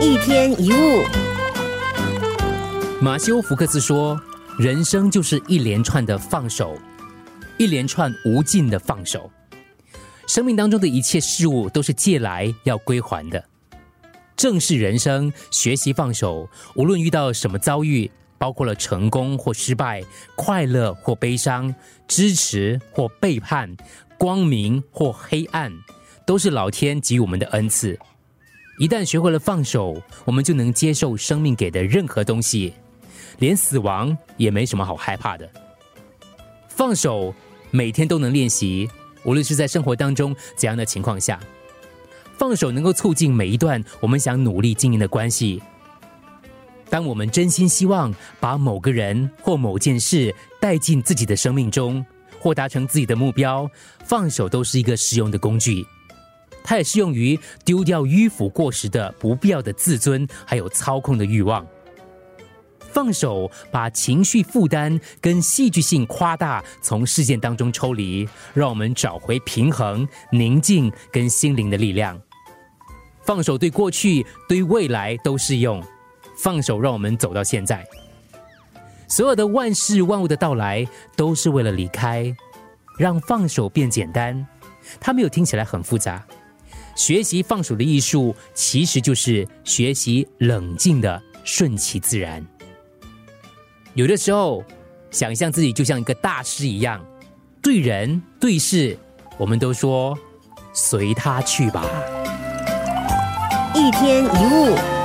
一天一物，马修·福克斯说：“人生就是一连串的放手，一连串无尽的放手。生命当中的一切事物都是借来要归还的。正是人生，学习放手，无论遇到什么遭遇，包括了成功或失败，快乐或悲伤，支持或背叛，光明或黑暗，都是老天给予我们的恩赐。一旦学会了放手，我们就能接受生命给的任何东西。”连死亡也没什么好害怕的。放手，每天都能练习，无论是在生活当中怎样的情况下，放手能够促进每一段我们想努力经营的关系。当我们真心希望把某个人或某件事带进自己的生命中，或达成自己的目标，放手都是一个实用的工具。它也适用于丢掉迂腐过时的不必要的自尊，还有操控的欲望。放手，把情绪负担跟戏剧性夸大从事件当中抽离，让我们找回平衡、宁静跟心灵的力量。放手对过去、对未来都适用。放手，让我们走到现在。所有的万事万物的到来，都是为了离开，让放手变简单。它没有听起来很复杂。学习放手的艺术，其实就是学习冷静的顺其自然。有的时候，想象自己就像一个大师一样，对人对事，我们都说随他去吧。一天一物。